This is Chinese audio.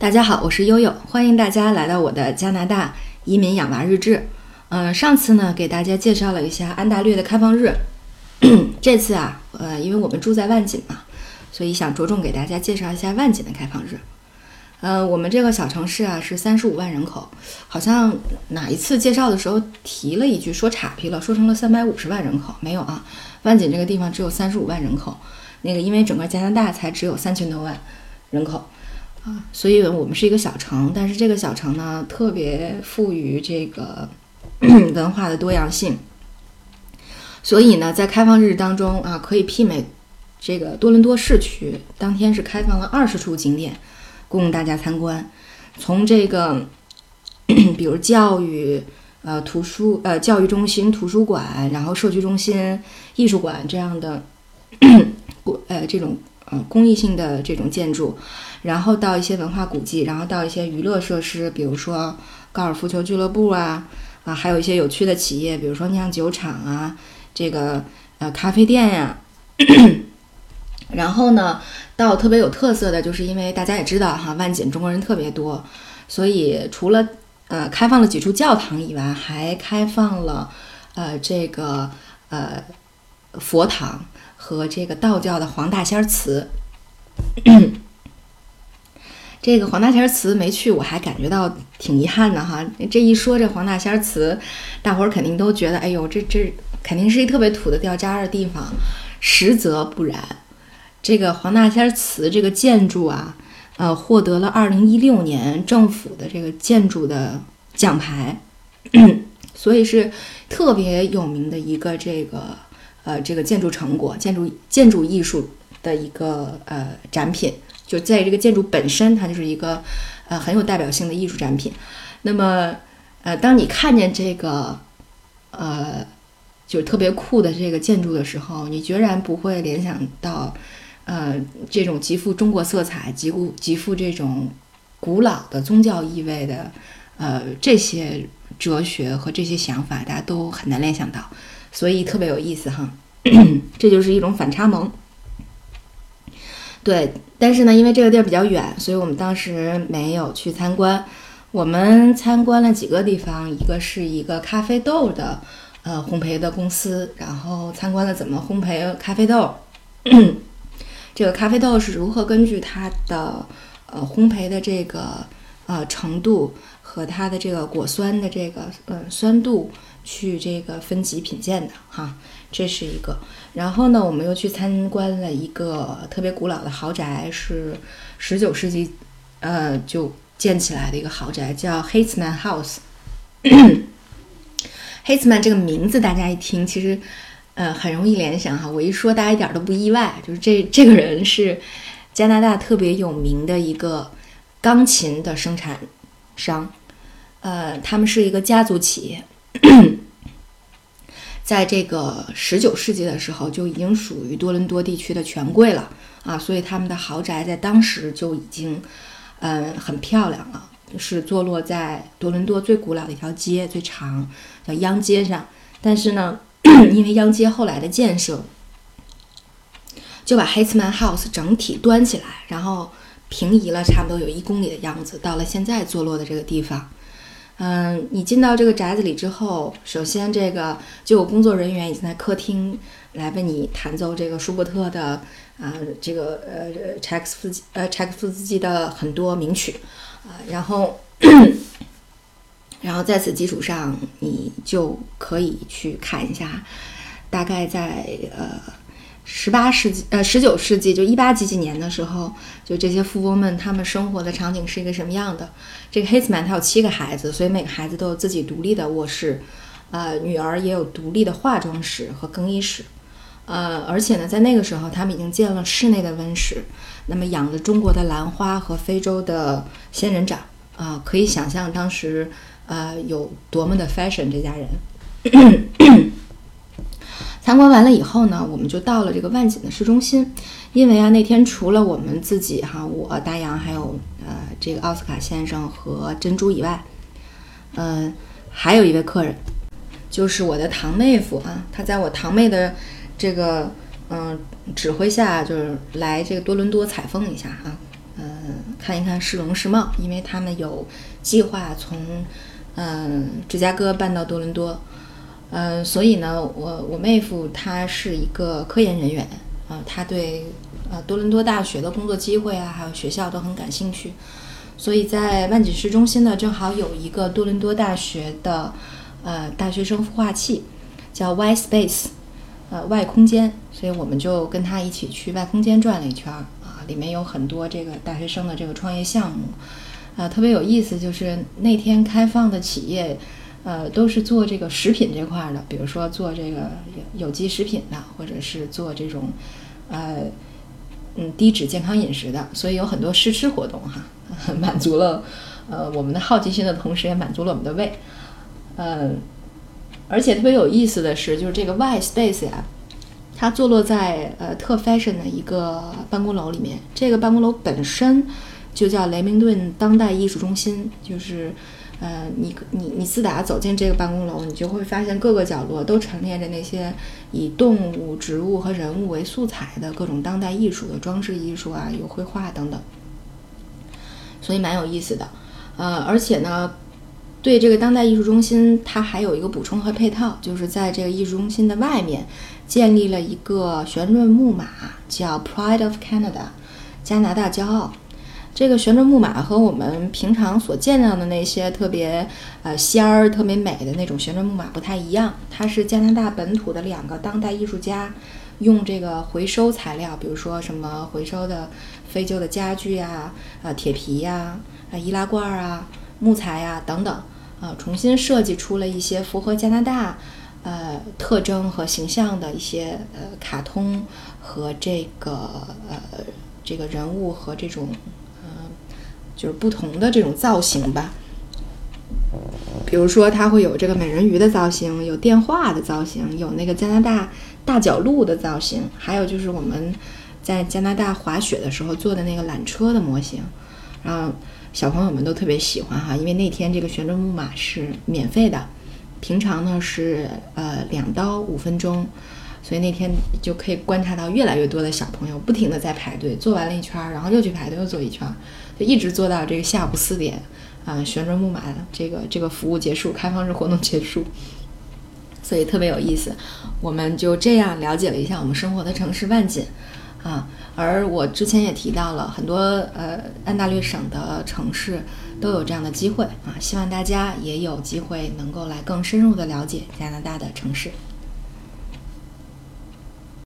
大家好，我是悠悠，欢迎大家来到我的加拿大移民养娃日志。嗯，上次呢给大家介绍了一下安大略的开放日，这次啊，呃，因为我们住在万锦嘛，所以想着重给大家介绍一下万锦的开放日。呃，我们这个小城市啊是三十五万人口，好像哪一次介绍的时候提了一句说岔劈了，说成了三百五十万人口，没有啊？万锦这个地方只有三十五万人口，那个因为整个加拿大才只有三千多万人口所以我们是一个小城，但是这个小城呢特别富于这个 文化的多样性，所以呢在开放日当中啊可以媲美这个多伦多市区，当天是开放了二十处景点。供大家参观，从这个，比如教育、呃图书、呃教育中心、图书馆，然后社区中心、艺术馆这样的，呃这种呃公益性的这种建筑，然后到一些文化古迹，然后到一些娱乐设施，比如说高尔夫球俱乐部啊，啊还有一些有趣的企业，比如说酿酒厂啊，这个呃咖啡店呀。然后呢，到特别有特色的，就是因为大家也知道哈，万锦中国人特别多，所以除了呃开放了几处教堂以外，还开放了呃这个呃佛堂和这个道教的黄大仙祠。这个黄大仙祠没去，我还感觉到挺遗憾的哈。这一说这黄大仙祠，大伙儿肯定都觉得，哎呦，这这肯定是一特别土的掉渣的地方，实则不然。这个黄大仙祠这个建筑啊，呃，获得了二零一六年政府的这个建筑的奖牌，所以是特别有名的一个这个呃这个建筑成果，建筑建筑艺术的一个呃展品。就在这个建筑本身，它就是一个呃很有代表性的艺术展品。那么呃，当你看见这个呃就是特别酷的这个建筑的时候，你决然不会联想到。呃，这种极富中国色彩、极富极富这种古老的宗教意味的，呃，这些哲学和这些想法，大家都很难联想到，所以特别有意思哈。这就是一种反差萌。对，但是呢，因为这个地儿比较远，所以我们当时没有去参观。我们参观了几个地方，一个是一个咖啡豆的呃烘焙的公司，然后参观了怎么烘焙咖啡豆。这个咖啡豆是如何根据它的呃烘焙的这个呃程度和它的这个果酸的这个呃酸度去这个分级品鉴的哈？这是一个。然后呢，我们又去参观了一个特别古老的豪宅，是十九世纪呃就建起来的一个豪宅，叫 Hateman House。Hateman 这个名字大家一听，其实。呃，很容易联想哈，我一说大家一点都不意外，就是这这个人是加拿大特别有名的一个钢琴的生产商，呃，他们是一个家族企业，在这个十九世纪的时候就已经属于多伦多地区的权贵了。啊，所以他们的豪宅在当时就已经嗯很漂亮了，是坐落在多伦多最古老的一条街，最长叫央街上，但是呢。因为央街后来的建设，就把 Hateman House 整体端起来，然后平移了差不多有一公里的样子，到了现在坐落的这个地方。嗯，你进到这个宅子里之后，首先这个就有工作人员已经在客厅来为你弹奏这个舒伯特的啊，这个呃柴可夫斯呃柴可夫斯基的很多名曲啊，然后。然后在此基础上，你就可以去看一下，大概在呃十八世纪呃十九世纪就一八几几年的时候，就这些富翁们他们生活的场景是一个什么样的？这个黑斯曼他有七个孩子，所以每个孩子都有自己独立的卧室，呃，女儿也有独立的化妆室和更衣室，呃，而且呢，在那个时候他们已经建了室内的温室，那么养了中国的兰花和非洲的仙人掌，啊，可以想象当时。呃，有多么的 fashion，这家人。参观完了以后呢，我们就到了这个万锦的市中心。因为啊，那天除了我们自己哈，我大洋还有呃这个奥斯卡先生和珍珠以外，嗯，还有一位客人，就是我的堂妹夫啊。他在我堂妹的这个嗯指挥下，就是来这个多伦多采风一下啊。嗯，看一看市容市貌，因为他们有计划从嗯芝加哥搬到多伦多。嗯，所以呢，我我妹夫他是一个科研人员啊，他对呃多伦多大学的工作机会啊，还有学校都很感兴趣。所以在万锦市中心呢，正好有一个多伦多大学的呃大学生孵化器，叫 Y Space，呃 Y 空间。所以我们就跟他一起去 Y 空间转了一圈儿啊，里面有很多这个大学生的这个创业项目，啊特别有意思，就是那天开放的企业。呃，都是做这个食品这块的，比如说做这个有有机食品的，或者是做这种，呃，嗯，低脂健康饮食的，所以有很多试吃活动哈，满足了呃我们的好奇心的同时，也满足了我们的胃。呃，而且特别有意思的是，就是这个 Y Space 呀，它坐落在呃特 fashion 的一个办公楼里面，这个办公楼本身就叫雷明顿当代艺术中心，就是。呃，你你你自打走进这个办公楼，你就会发现各个角落都陈列着那些以动物、植物和人物为素材的各种当代艺术的装饰艺术啊，有绘画等等，所以蛮有意思的。呃，而且呢，对这个当代艺术中心，它还有一个补充和配套，就是在这个艺术中心的外面建立了一个旋转木马，叫 Pride of Canada，加拿大骄傲。这个旋转木马和我们平常所见到的那些特别呃仙儿、特别美的那种旋转木马不太一样，它是加拿大本土的两个当代艺术家用这个回收材料，比如说什么回收的废旧的家具呀、啊铁皮呀、啊易拉罐啊、木材呀等等，啊重新设计出了一些符合加拿大呃特征和形象的一些呃卡通和这个呃这个人物和这种。就是不同的这种造型吧，比如说它会有这个美人鱼的造型，有电话的造型，有那个加拿大大角鹿的造型，还有就是我们在加拿大滑雪的时候坐的那个缆车的模型，然后小朋友们都特别喜欢哈，因为那天这个旋转木马是免费的，平常呢是呃两刀五分钟。所以那天就可以观察到越来越多的小朋友不停的在排队，做完了一圈，然后又去排队，又做一圈，就一直做到这个下午四点，啊，旋转木马这个这个服务结束，开放日活动结束，所以特别有意思。我们就这样了解了一下我们生活的城市万锦，啊，而我之前也提到了很多呃安大略省的城市都有这样的机会啊，希望大家也有机会能够来更深入的了解加拿大的城市。